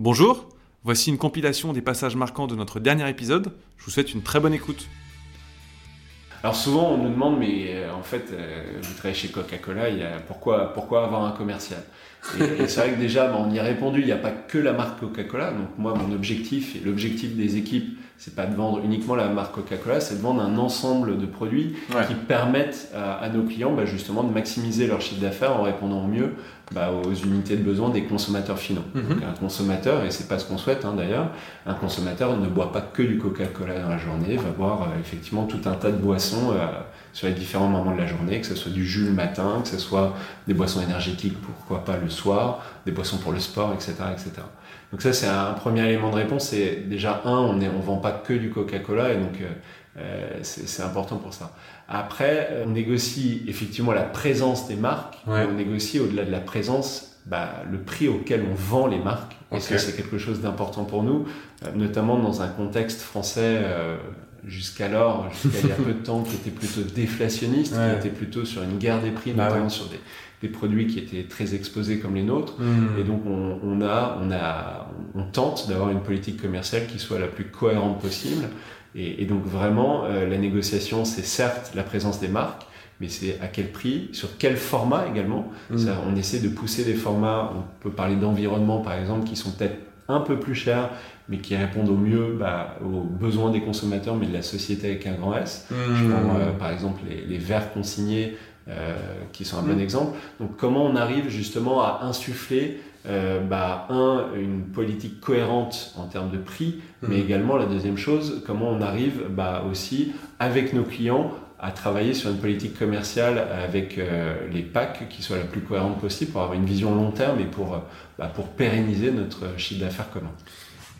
Bonjour, voici une compilation des passages marquants de notre dernier épisode. Je vous souhaite une très bonne écoute. Alors souvent on nous demande mais euh, en fait euh, vous travaillez chez Coca-Cola, pourquoi, pourquoi avoir un commercial? Et, c'est vrai que déjà bah, on y a répondu, il n'y a pas que la marque Coca-Cola. Donc moi mon objectif et l'objectif des équipes c'est pas de vendre uniquement la marque Coca-Cola, c'est de vendre un ensemble de produits qui permettent à, nos clients bah, justement de maximiser leur chiffre d'affaires en répondant au mieux bah, aux unités de besoin des consommateurs finaux. Mhm. Donc, un consommateur, et c'est pas ce qu'on souhaite hein, d'ailleurs, un consommateur ne boit pas que du Coca-Cola dans la journée, va boire euh, effectivement tout un tas de boissons euh, sur les différents moments de la journée, que ce soit du jus le matin, que ce soit des boissons énergétiques, pourquoi pas le soir, des boissons pour le sport, etc. etc. Donc ça, c'est un premier élément de réponse. C'est déjà un, on ne on vend pas que du Coca-Cola et donc euh, euh, c'est important pour ça. Après, euh, on négocie effectivement la présence des marques. On négocie au-delà de la présence bah, le prix auquel on vend les marques. Et ça, c'est quelque chose d'important pour nous, notamment dans un contexte français jusqu'alors, jusqu'à il y a peu de temps, qui était plutôt déflationniste, qui était plutôt sur une guerre des prix, bah notamment sur des, des, produits qui étaient très exposés comme les nôtres. Hmm. Et donc, on, on, a, on, a, on tente d'avoir une politique commerciale qui soit la plus cohérente possible. Et, et donc, vraiment, euh, la négociation, c'est certes la présence des marques, mais c'est à quel prix, sur quel format également. Hmm. on essaie de pousser des formats, on peut parler d'environnement par exemple, qui sont peut-être un peu plus chers, mais qui répondent au mieux bah, aux besoins des consommateurs, mais de la société avec un grand S. Je mmh. prends euh, par exemple les, les verres consignés, euh, qui sont un bon mmh. exemple. Donc comment on arrive justement à insuffler euh, bah, un, une politique cohérente en termes de prix, mmh. mais également la deuxième chose, comment on arrive bah, aussi avec nos clients à travailler sur une politique commerciale avec euh, les packs qui soit la plus cohérente possible pour avoir une vision long terme et pour, bah, pour pérenniser notre chiffre d'affaires commun.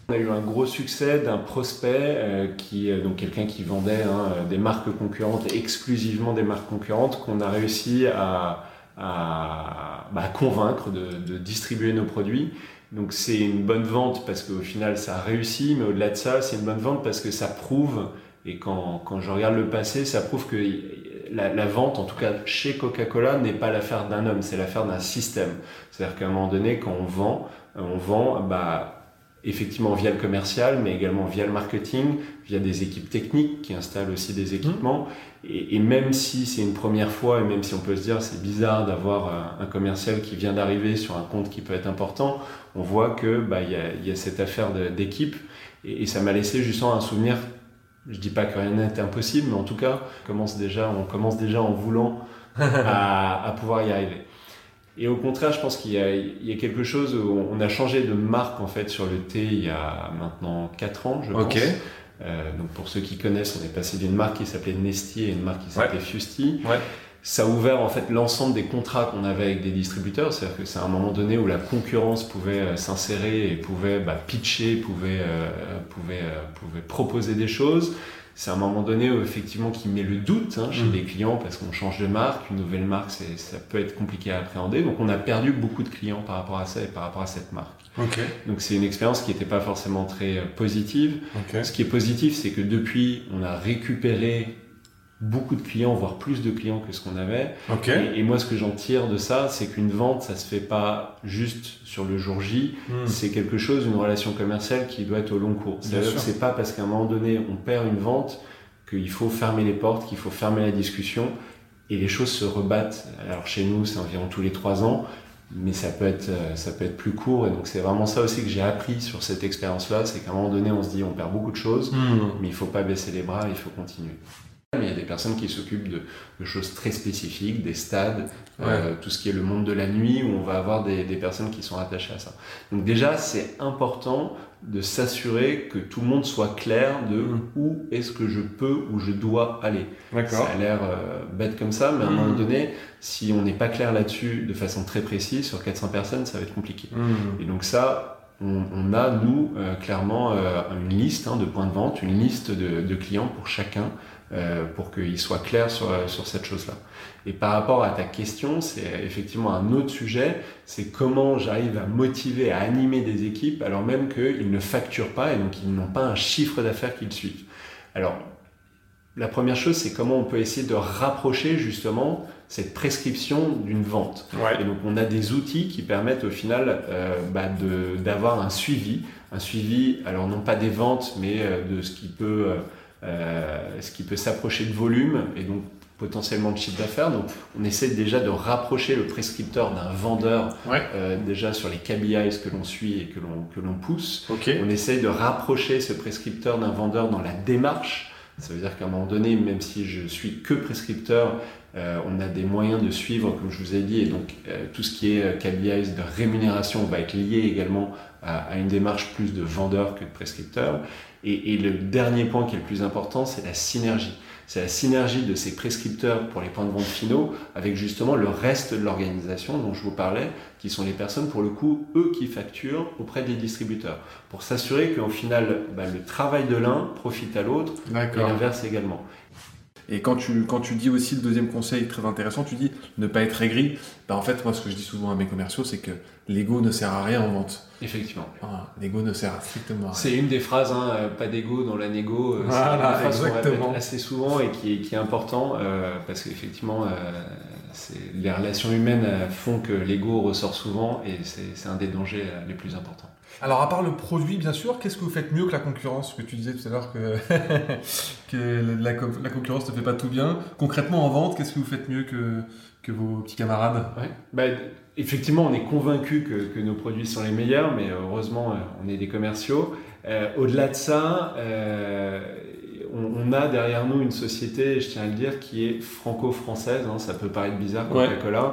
On a eu un gros succès d'un prospect euh, qui donc quelqu'un qui vendait hein, des marques concurrentes, exclusivement des marques concurrentes, qu'on a réussi à, à bah, convaincre de, de, distribuer nos produits. Donc c'est une bonne vente parce qu'au final ça a réussi, mais au-delà de ça, c'est une bonne vente parce que ça prouve, et quand, quand je regarde le passé, ça prouve que la, la vente, en tout cas chez Coca-Cola, n'est pas l'affaire d'un homme, c'est l'affaire d'un système. C'est-à-dire qu'à un moment donné, quand on vend, on vend bah, effectivement via le commercial, mais également via le marketing, via des équipes techniques qui installent aussi des équipements. Et, et, même si c'est une première fois, et même si on peut se dire c'est bizarre d'avoir un, commercial qui vient d'arriver sur un compte qui peut être important, on voit que bah il y a, y a, cette affaire d'équipe et, et, ça m'a laissé justement un souvenir. Je dis pas que rien n'est impossible, mais en tout cas, on commence déjà, on commence déjà en voulant à, à pouvoir y arriver. Et au contraire, je pense qu'il y, y, a quelque chose où on a changé de marque en fait sur le thé il y a maintenant 4 ans, je pense. Euh, donc pour ceux qui connaissent, on est passé d'une marque qui s'appelait Nestier à une marque qui s'appelait Fusti. Ouais. Ça a ouvert en fait l'ensemble des contrats qu'on avait avec des distributeurs, c'est-à-dire que c'est un moment donné où la concurrence pouvait euh, s'insérer et pouvait bah, pitcher, pouvait, euh, pouvait, euh, pouvait proposer des choses c'est un moment donné où, effectivement qui met le doute hein, chez mm. les clients parce qu'on change de marque, une nouvelle marque, ça peut être compliqué à appréhender. Donc on a perdu beaucoup de clients par rapport à ça et par rapport à cette marque. Okay. Donc c'est une expérience qui n'était pas forcément très euh, positive. Okay. Ce qui est positif, c'est que depuis, on a récupéré beaucoup de clients, voire plus de clients que ce qu'on avait. Et, moi, ce que j'en tire de ça, c'est qu'une vente, ça se fait pas juste sur le jour J. Hmm. C'est quelque chose, une relation commerciale qui doit être au long cours. C'est-à-dire que c'est pas parce qu'à un moment donné, on perd une vente qu'il faut fermer les portes, qu'il faut fermer la discussion. Et les choses se rebattent. Alors chez nous, c'est environ tous les trois ans, mais ça peut être euh, ça peut être plus court. Et donc c'est vraiment ça aussi que j'ai appris sur cette expérience-là, c'est qu'à un moment donné, on se dit on perd beaucoup de choses, hmm. mais il faut pas baisser les bras, il faut continuer. Il y a des personnes qui s'occupent de, de, choses très spécifiques, des stades, euh, tout ce qui est le monde de la nuit, où on va avoir des, des personnes qui sont attachées à ça. Donc déjà, c'est important de s'assurer que tout le monde soit clair de mm. où est-ce que je peux ou je dois aller. Ça a l'air euh, bête comme ça, mais à un moment mm. donné, si on n'est pas clair là-dessus de façon très précise, sur 400 personnes, ça va être compliqué. Mm. Et donc ça, on, on a, nous, euh, clairement, euh, une liste hein, de points de vente, une liste de, de clients pour chacun euh, pour qu'il soit clair sur, sur cette chose-là. Et par rapport à ta question, c'est effectivement un autre sujet, c'est comment j'arrive à motiver, à animer des équipes alors même qu'ils ne facturent pas et donc ils n'ont pas un chiffre d'affaires qu'ils suivent. Alors, la première chose, c'est comment on peut essayer de rapprocher justement cette prescription d'une vente. Et donc on a des outils qui permettent au final euh, bah, d'avoir un suivi, un suivi, alors non pas des ventes, mais euh, de ce qui peut, euh, ce qui peut s'approcher de volume et donc potentiellement de chiffre d'affaires. Donc on essaie déjà de rapprocher le prescripteur d'un vendeur déjà sur les KPIs que l'on suit et que l'on pousse. On essaie de rapprocher ce prescripteur d'un vendeur dans la démarche. Ça veut dire qu'à un moment donné, même si je suis que prescripteur, euh, on a des moyens de suivre, comme je vous ai dit, et donc euh, tout ce qui est euh, KPIs de rémunération va être lié également à, une démarche plus de vendeur que de prescripteur. Et, le dernier point qui est le plus important, c'est la synergie. C'est la synergie de ces prescripteurs pour les points de vente finaux avec justement le reste de l'organisation dont je vous parlais, qui sont les personnes, pour le coup, eux qui facturent auprès des distributeurs. Pour s'assurer qu'au final, bah, le travail de l'un profite à l'autre et l'inverse également. Et quand tu, quand tu dis aussi le deuxième conseil très intéressant, tu dis ne pas être aigri. Bah en fait, moi, ce que je dis souvent à mes commerciaux, c'est que l'ego ne sert à rien en vente. Effectivement. Ah, l'ego ne sert strictement à rien. C'est une des phrases, hein, euh, pas d'ego dans la négo. Euh, voilà, c'est une phrase qu'on assez souvent et qui, qui est important euh, parce qu'effectivement, les relations humaines font que l'ego ressort souvent et c'est un des dangers les plus importants. Alors, à part le produit, bien sûr, qu'est-ce que vous faites mieux que la concurrence? Que tu disais tout à l'heure que, que la, concurrence ne fait pas tout bien. Concrètement, en vente, qu'est-ce que vous faites mieux que, que vos petits camarades? Bah, Effectivement, on est convaincu que, que, nos produits sont les meilleurs, mais heureusement, euh, on est des commerciaux. Euh, au-delà de ça, euh, on, a derrière nous une société, je tiens à le dire, qui est franco-française. Hein, ça peut paraître bizarre, Coca-Cola.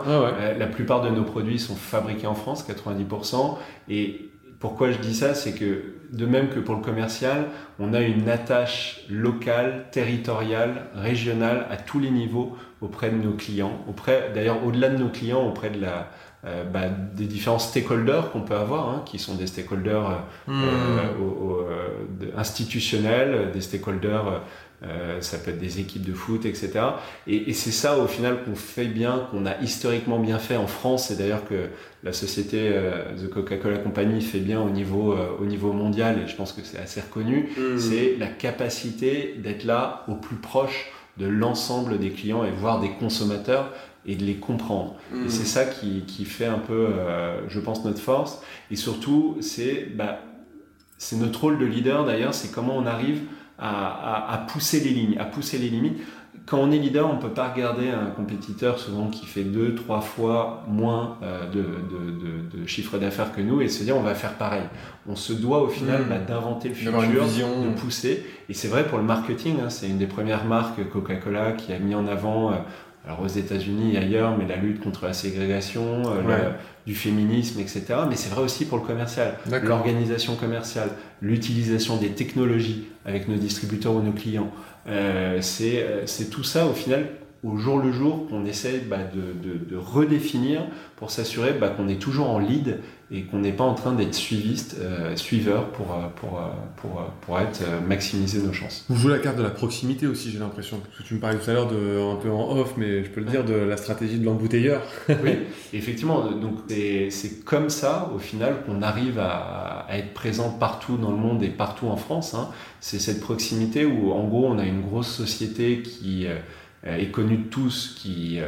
la plupart de nos produits sont fabriqués en France, 90%. Et pourquoi je dis ça C'est que de même que pour le commercial, on a une attache locale, territoriale, régionale à tous les niveaux auprès de nos clients, auprès d'ailleurs au-delà de nos clients, auprès de la, euh, bah, des différents stakeholders qu'on peut avoir, hein, qui sont des stakeholders euh, hmm. euh, institutionnels, des stakeholders euh, ça peut être des équipes de foot, etc. Et, c'est ça au final qu'on fait bien, qu'on a historiquement bien fait en France, et d'ailleurs que la société euh, The Coca-Cola Company fait bien au niveau, euh, au niveau mondial, et je pense que c'est assez reconnu, mm. c'est la capacité d'être là au plus proche de l'ensemble des clients et voire des consommateurs et de les comprendre. Et mm. c'est ça qui, qui, fait un peu, je pense, notre force. Et surtout, c'est bah, c'est notre rôle de leader d'ailleurs, c'est comment on arrive à, pousser les lignes, à pousser les limites. Quand on est leader, on ne peut pas regarder un compétiteur souvent qui fait deux, trois fois moins euh, de, chiffre d'affaires que nous et se dire on va faire pareil. On se doit au final hmm. bah, d'inventer le futur, de pousser. Et c'est vrai pour le marketing, hein, c'est une des premières marques Coca-Cola qui a mis en avant euh, alors aux États-Unis et ailleurs, mais la lutte contre la ségrégation, euh, du féminisme, etc. Mais c'est vrai aussi pour le commercial, l'organisation commerciale, l'utilisation des technologies avec nos distributeurs ou nos clients. Euh, euh, c'est tout ça au final au jour le jour qu'on essaie bah, de, redéfinir pour s'assurer bah, qu'on est toujours en lead et qu'on n'est pas en train d'être suiviste, euh, suiveur pour, euh, pour, euh, pour, pour être, maximiser nos chances. Vous jouez la carte de la proximité aussi, j'ai l'impression. Parce que tu me parlais tout à l'heure de, un peu en off, mais je peux le dire, de la stratégie de l'embouteilleur. oui, effectivement. Donc c'est comme ça, au final, qu'on arrive à, être présent partout dans le monde et partout en France. Hein. C'est cette proximité où, en gros, on a une grosse société qui est connue de tous, qui,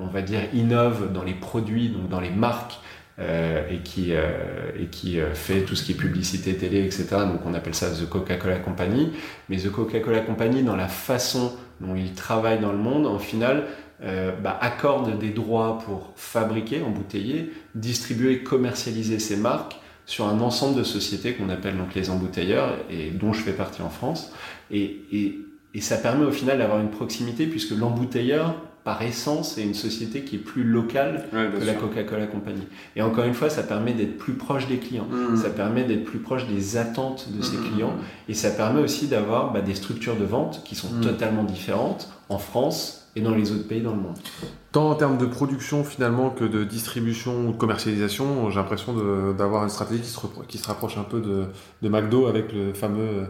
on va dire, innove dans les produits, donc dans les marques, euh, et qui, euh, et qui euh, fait tout ce qui est publicité télé, etc. Donc on appelle ça The Coca-Cola Company. Mais The Coca-Cola Company, dans la façon dont il travaille dans le monde, en final, bah, accorde des droits pour fabriquer, embouteiller, distribuer, commercialiser ses marques sur un ensemble de sociétés qu'on appelle donc les embouteilleurs et dont je fais partie en France. Et, et, et ça permet au final d'avoir une proximité puisque l'embouteilleur par essence, est une société qui est plus locale que la Coca-Cola Company. Et encore une fois, ça permet d'être plus proche des clients, mmh. ça permet d'être plus proche des attentes de ces mmh. clients, et ça permet aussi d'avoir bah, des structures de vente qui sont mmh. totalement différentes en France et dans les autres pays dans le monde. Tant en termes de production finalement que de distribution ou de commercialisation, j'ai l'impression d'avoir une stratégie qui se, qui se, rapproche un peu de, de McDo avec le fameux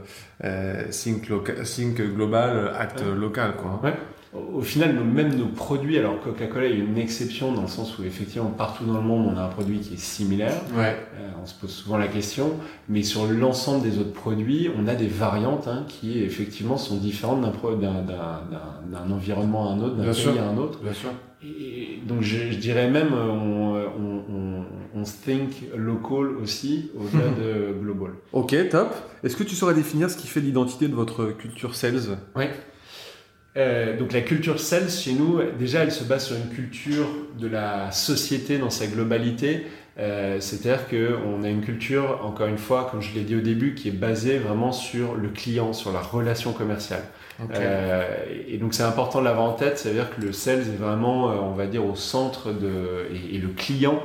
euh, think, Global, Act Local. Quoi. Ouais. Au final, même nos produits, alors Coca-Cola est une exception dans le sens où effectivement partout dans le monde on a un produit qui est similaire. Ouais. Euh, on se pose souvent la question, mais sur l'ensemble des autres produits, on a des variantes hein, qui effectivement sont différentes d'un environnement à un autre, d'un pays à un autre. Bien sûr. Et donc je, dirais même, on, on, on, think local aussi au-delà de global. Ok, top. Est-ce que tu saurais définir ce qui fait l'identité de votre culture sales? Oui. Euh, donc la culture sales chez nous, déjà, elle se base sur une culture de la société dans sa globalité. Euh, c'est-à-dire qu'on a une culture, encore une fois, comme je l'ai dit au début, qui est basée vraiment sur le client, sur la relation commerciale. Euh, et donc c'est important de l'avoir en tête, c'est-à-dire que le sales est vraiment, on va dire, au centre de... et, le client